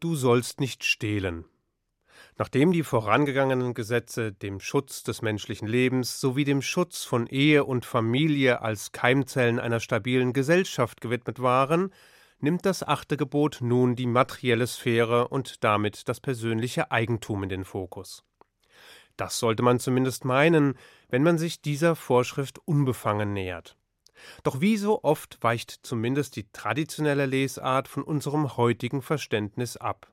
Du sollst nicht stehlen. Nachdem die vorangegangenen Gesetze dem Schutz des menschlichen Lebens sowie dem Schutz von Ehe und Familie als Keimzellen einer stabilen Gesellschaft gewidmet waren, nimmt das achte Gebot nun die materielle Sphäre und damit das persönliche Eigentum in den Fokus. Das sollte man zumindest meinen, wenn man sich dieser Vorschrift unbefangen nähert. Doch wie so oft weicht zumindest die traditionelle Lesart von unserem heutigen Verständnis ab.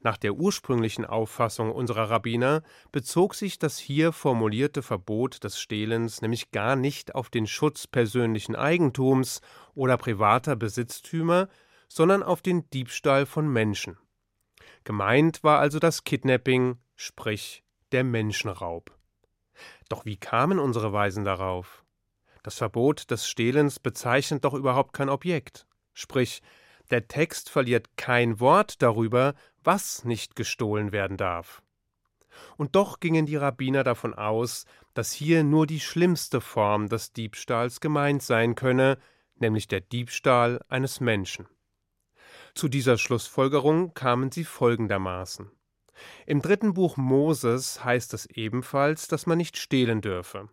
Nach der ursprünglichen Auffassung unserer Rabbiner bezog sich das hier formulierte Verbot des Stehlens nämlich gar nicht auf den Schutz persönlichen Eigentums oder privater Besitztümer, sondern auf den Diebstahl von Menschen. Gemeint war also das Kidnapping, sprich der Menschenraub. Doch wie kamen unsere Weisen darauf? Das Verbot des Stehlens bezeichnet doch überhaupt kein Objekt. Sprich, der Text verliert kein Wort darüber, was nicht gestohlen werden darf. Und doch gingen die Rabbiner davon aus, dass hier nur die schlimmste Form des Diebstahls gemeint sein könne, nämlich der Diebstahl eines Menschen. Zu dieser Schlussfolgerung kamen sie folgendermaßen. Im dritten Buch Moses heißt es ebenfalls, dass man nicht stehlen dürfe.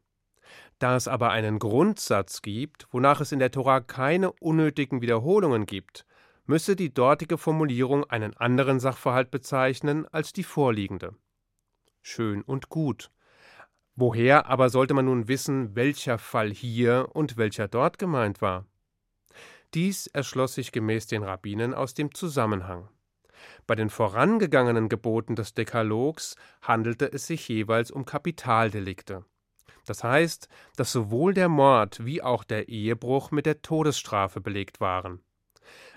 Da es aber einen Grundsatz gibt, wonach es in der Tora keine unnötigen Wiederholungen gibt, müsse die dortige Formulierung einen anderen Sachverhalt bezeichnen als die vorliegende. Schön und gut. Woher aber sollte man nun wissen, welcher Fall hier und welcher dort gemeint war? Dies erschloss sich gemäß den Rabbinen aus dem Zusammenhang. Bei den vorangegangenen Geboten des Dekalogs handelte es sich jeweils um Kapitaldelikte. Das heißt, dass sowohl der Mord wie auch der Ehebruch mit der Todesstrafe belegt waren.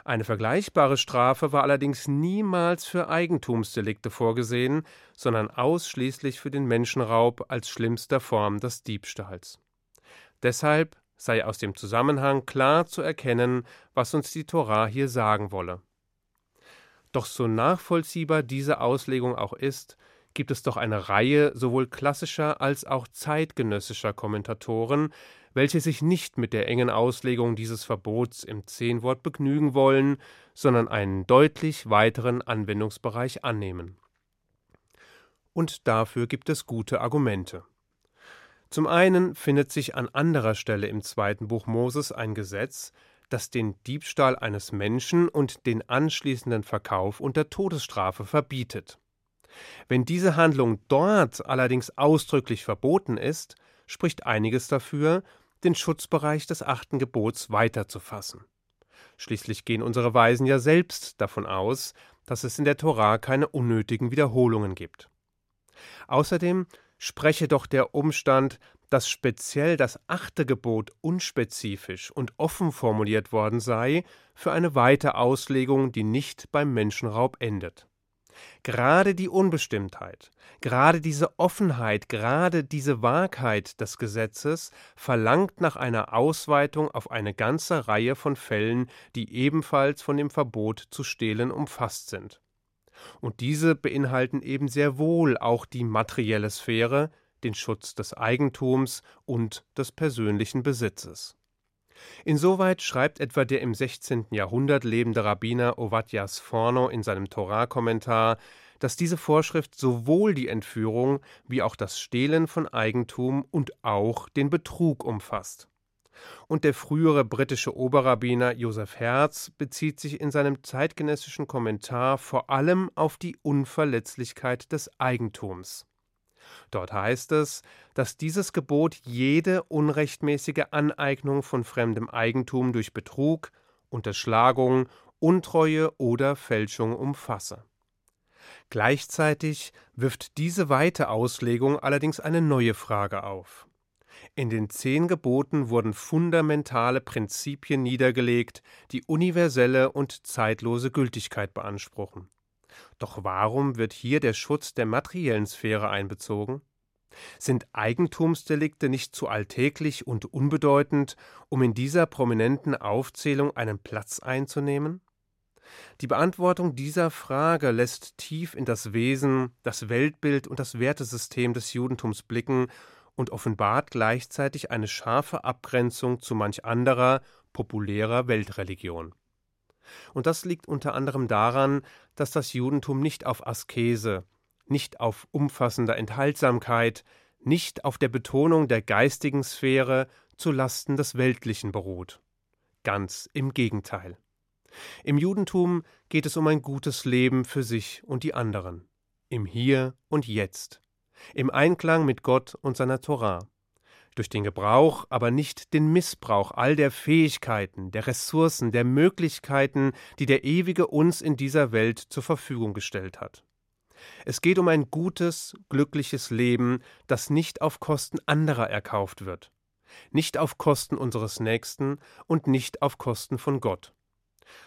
Eine vergleichbare Strafe war allerdings niemals für Eigentumsdelikte vorgesehen, sondern ausschließlich für den Menschenraub als schlimmster Form des Diebstahls. Deshalb sei aus dem Zusammenhang klar zu erkennen, was uns die Torah hier sagen wolle. Doch so nachvollziehbar diese Auslegung auch ist, gibt es doch eine Reihe sowohl klassischer als auch zeitgenössischer Kommentatoren, welche sich nicht mit der engen Auslegung dieses Verbots im Zehnwort begnügen wollen, sondern einen deutlich weiteren Anwendungsbereich annehmen. Und dafür gibt es gute Argumente. Zum einen findet sich an anderer Stelle im zweiten Buch Moses ein Gesetz, das den Diebstahl eines Menschen und den anschließenden Verkauf unter Todesstrafe verbietet. Wenn diese Handlung dort allerdings ausdrücklich verboten ist, spricht einiges dafür, den Schutzbereich des achten Gebots weiterzufassen. Schließlich gehen unsere Weisen ja selbst davon aus, dass es in der Torah keine unnötigen Wiederholungen gibt. Außerdem spreche doch der Umstand, dass speziell das achte Gebot unspezifisch und offen formuliert worden sei, für eine weite Auslegung, die nicht beim Menschenraub endet. Gerade die Unbestimmtheit, gerade diese Offenheit, gerade diese Wahrheit des Gesetzes verlangt nach einer Ausweitung auf eine ganze Reihe von Fällen, die ebenfalls von dem Verbot zu stehlen umfasst sind. Und diese beinhalten eben sehr wohl auch die materielle Sphäre, den Schutz des Eigentums und des persönlichen Besitzes. Insoweit schreibt etwa der im 16. Jahrhundert lebende Rabbiner Ovadjas Forno in seinem Torah-Kommentar, dass diese Vorschrift sowohl die Entführung wie auch das Stehlen von Eigentum und auch den Betrug umfasst. Und der frühere britische Oberrabbiner Joseph Herz bezieht sich in seinem zeitgenössischen Kommentar vor allem auf die Unverletzlichkeit des Eigentums. Dort heißt es, dass dieses Gebot jede unrechtmäßige Aneignung von fremdem Eigentum durch Betrug, Unterschlagung, Untreue oder Fälschung umfasse. Gleichzeitig wirft diese weite Auslegung allerdings eine neue Frage auf. In den zehn Geboten wurden fundamentale Prinzipien niedergelegt, die universelle und zeitlose Gültigkeit beanspruchen. Doch warum wird hier der Schutz der materiellen Sphäre einbezogen? Sind Eigentumsdelikte nicht zu alltäglich und unbedeutend, um in dieser prominenten Aufzählung einen Platz einzunehmen? Die Beantwortung dieser Frage lässt tief in das Wesen, das Weltbild und das Wertesystem des Judentums blicken und offenbart gleichzeitig eine scharfe Abgrenzung zu manch anderer, populärer Weltreligion. Und das liegt unter anderem daran, dass das Judentum nicht auf Askese, nicht auf umfassender Enthaltsamkeit, nicht auf der Betonung der geistigen Sphäre zu Lasten des Weltlichen beruht. Ganz im Gegenteil. Im Judentum geht es um ein gutes Leben für sich und die anderen, im Hier und Jetzt, im Einklang mit Gott und seiner Torah, durch den Gebrauch, aber nicht den Missbrauch all der Fähigkeiten, der Ressourcen, der Möglichkeiten, die der Ewige uns in dieser Welt zur Verfügung gestellt hat. Es geht um ein gutes, glückliches Leben, das nicht auf Kosten anderer erkauft wird, nicht auf Kosten unseres Nächsten und nicht auf Kosten von Gott.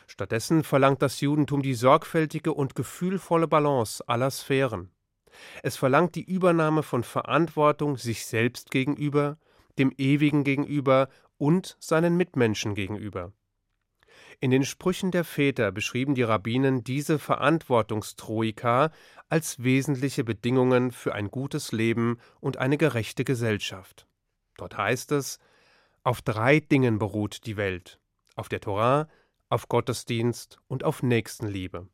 Stattdessen verlangt das Judentum die sorgfältige und gefühlvolle Balance aller Sphären. Es verlangt die Übernahme von Verantwortung sich selbst gegenüber, dem Ewigen gegenüber und seinen Mitmenschen gegenüber. In den Sprüchen der Väter beschrieben die Rabbinen diese Verantwortungstroika als wesentliche Bedingungen für ein gutes Leben und eine gerechte Gesellschaft. Dort heißt es, auf drei Dingen beruht die Welt, auf der Torah, auf Gottesdienst und auf Nächstenliebe.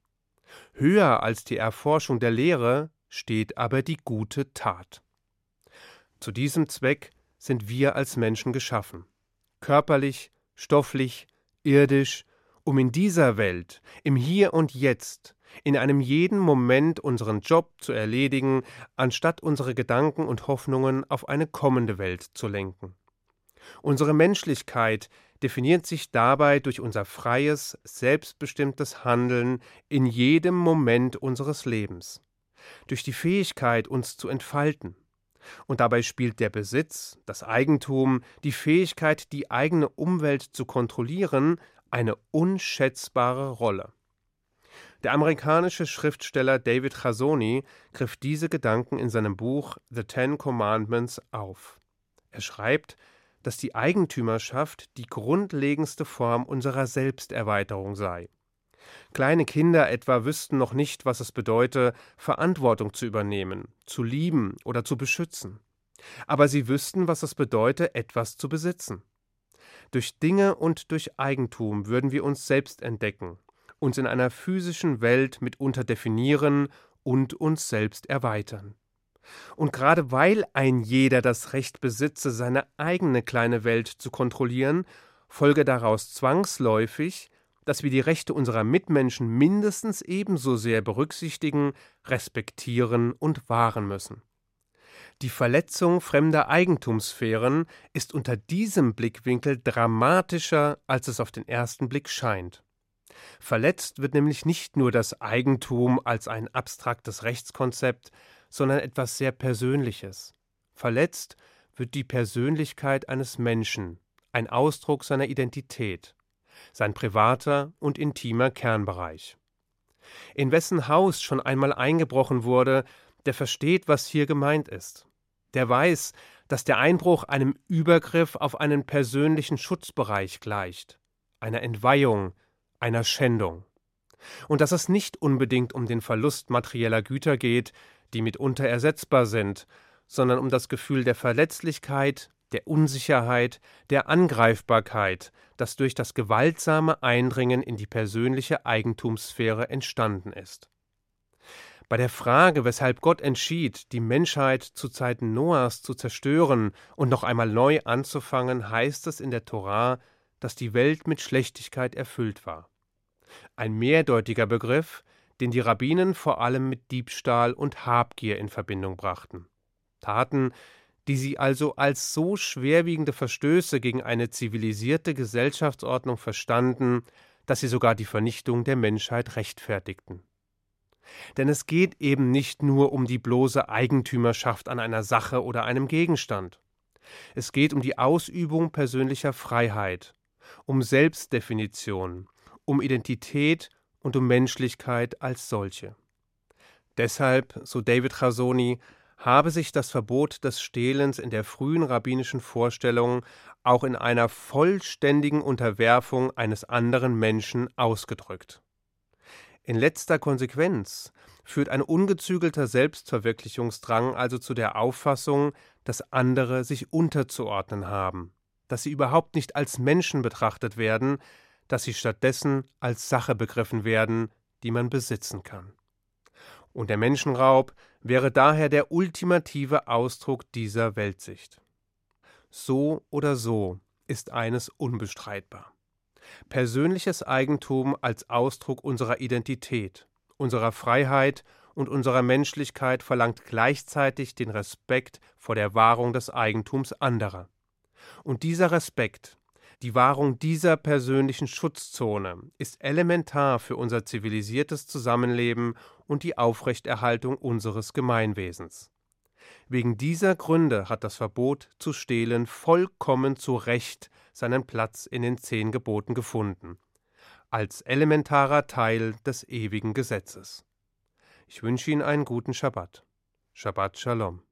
Höher als die Erforschung der Lehre steht aber die gute Tat. Zu diesem Zweck sind wir als Menschen geschaffen, körperlich, stofflich, irdisch, um in dieser Welt, im Hier und Jetzt, in einem jeden Moment unseren Job zu erledigen, anstatt unsere Gedanken und Hoffnungen auf eine kommende Welt zu lenken. Unsere Menschlichkeit definiert sich dabei durch unser freies, selbstbestimmtes Handeln in jedem Moment unseres Lebens, durch die Fähigkeit, uns zu entfalten. Und dabei spielt der Besitz, das Eigentum, die Fähigkeit, die eigene Umwelt zu kontrollieren, eine unschätzbare Rolle. Der amerikanische Schriftsteller David Chazoni griff diese Gedanken in seinem Buch The Ten Commandments auf. Er schreibt, dass die Eigentümerschaft die grundlegendste Form unserer Selbsterweiterung sei. Kleine Kinder etwa wüssten noch nicht, was es bedeute, Verantwortung zu übernehmen, zu lieben oder zu beschützen. Aber sie wüssten, was es bedeute, etwas zu besitzen. Durch Dinge und durch Eigentum würden wir uns selbst entdecken, uns in einer physischen Welt mitunter definieren und uns selbst erweitern. Und gerade weil ein jeder das Recht besitze, seine eigene kleine Welt zu kontrollieren, folge daraus zwangsläufig, dass wir die Rechte unserer Mitmenschen mindestens ebenso sehr berücksichtigen, respektieren und wahren müssen. Die Verletzung fremder Eigentumssphären ist unter diesem Blickwinkel dramatischer, als es auf den ersten Blick scheint. Verletzt wird nämlich nicht nur das Eigentum als ein abstraktes Rechtskonzept, sondern etwas sehr Persönliches. Verletzt wird die Persönlichkeit eines Menschen, ein Ausdruck seiner Identität, sein privater und intimer Kernbereich. In wessen Haus schon einmal eingebrochen wurde, der versteht, was hier gemeint ist. Der weiß, dass der Einbruch einem Übergriff auf einen persönlichen Schutzbereich gleicht, einer Entweihung, einer Schändung. Und dass es nicht unbedingt um den Verlust materieller Güter geht, die mitunter ersetzbar sind, sondern um das Gefühl der Verletzlichkeit, der Unsicherheit, der Angreifbarkeit, das durch das gewaltsame Eindringen in die persönliche Eigentumssphäre entstanden ist. Bei der Frage, weshalb Gott entschied, die Menschheit zu Zeiten Noahs zu zerstören und noch einmal neu anzufangen, heißt es in der Torah, dass die Welt mit Schlechtigkeit erfüllt war. Ein mehrdeutiger Begriff, den die Rabbinen vor allem mit Diebstahl und Habgier in Verbindung brachten. Taten, die sie also als so schwerwiegende Verstöße gegen eine zivilisierte Gesellschaftsordnung verstanden, dass sie sogar die Vernichtung der Menschheit rechtfertigten. Denn es geht eben nicht nur um die bloße Eigentümerschaft an einer Sache oder einem Gegenstand. Es geht um die Ausübung persönlicher Freiheit, um Selbstdefinition, um Identität und um Menschlichkeit als solche. Deshalb, so David Chasoni, habe sich das Verbot des Stehlens in der frühen rabbinischen Vorstellung auch in einer vollständigen Unterwerfung eines anderen Menschen ausgedrückt. In letzter Konsequenz führt ein ungezügelter Selbstverwirklichungsdrang also zu der Auffassung, dass andere sich unterzuordnen haben, dass sie überhaupt nicht als Menschen betrachtet werden, dass sie stattdessen als Sache begriffen werden, die man besitzen kann. Und der Menschenraub wäre daher der ultimative Ausdruck dieser Weltsicht. So oder so ist eines unbestreitbar. Persönliches Eigentum als Ausdruck unserer Identität, unserer Freiheit und unserer Menschlichkeit verlangt gleichzeitig den Respekt vor der Wahrung des Eigentums anderer. Und dieser Respekt, die Wahrung dieser persönlichen Schutzzone ist elementar für unser zivilisiertes Zusammenleben und die Aufrechterhaltung unseres Gemeinwesens. Wegen dieser Gründe hat das Verbot zu stehlen vollkommen zu Recht seinen Platz in den zehn Geboten gefunden, als elementarer Teil des ewigen Gesetzes. Ich wünsche Ihnen einen guten Schabbat. Shabbat Shalom.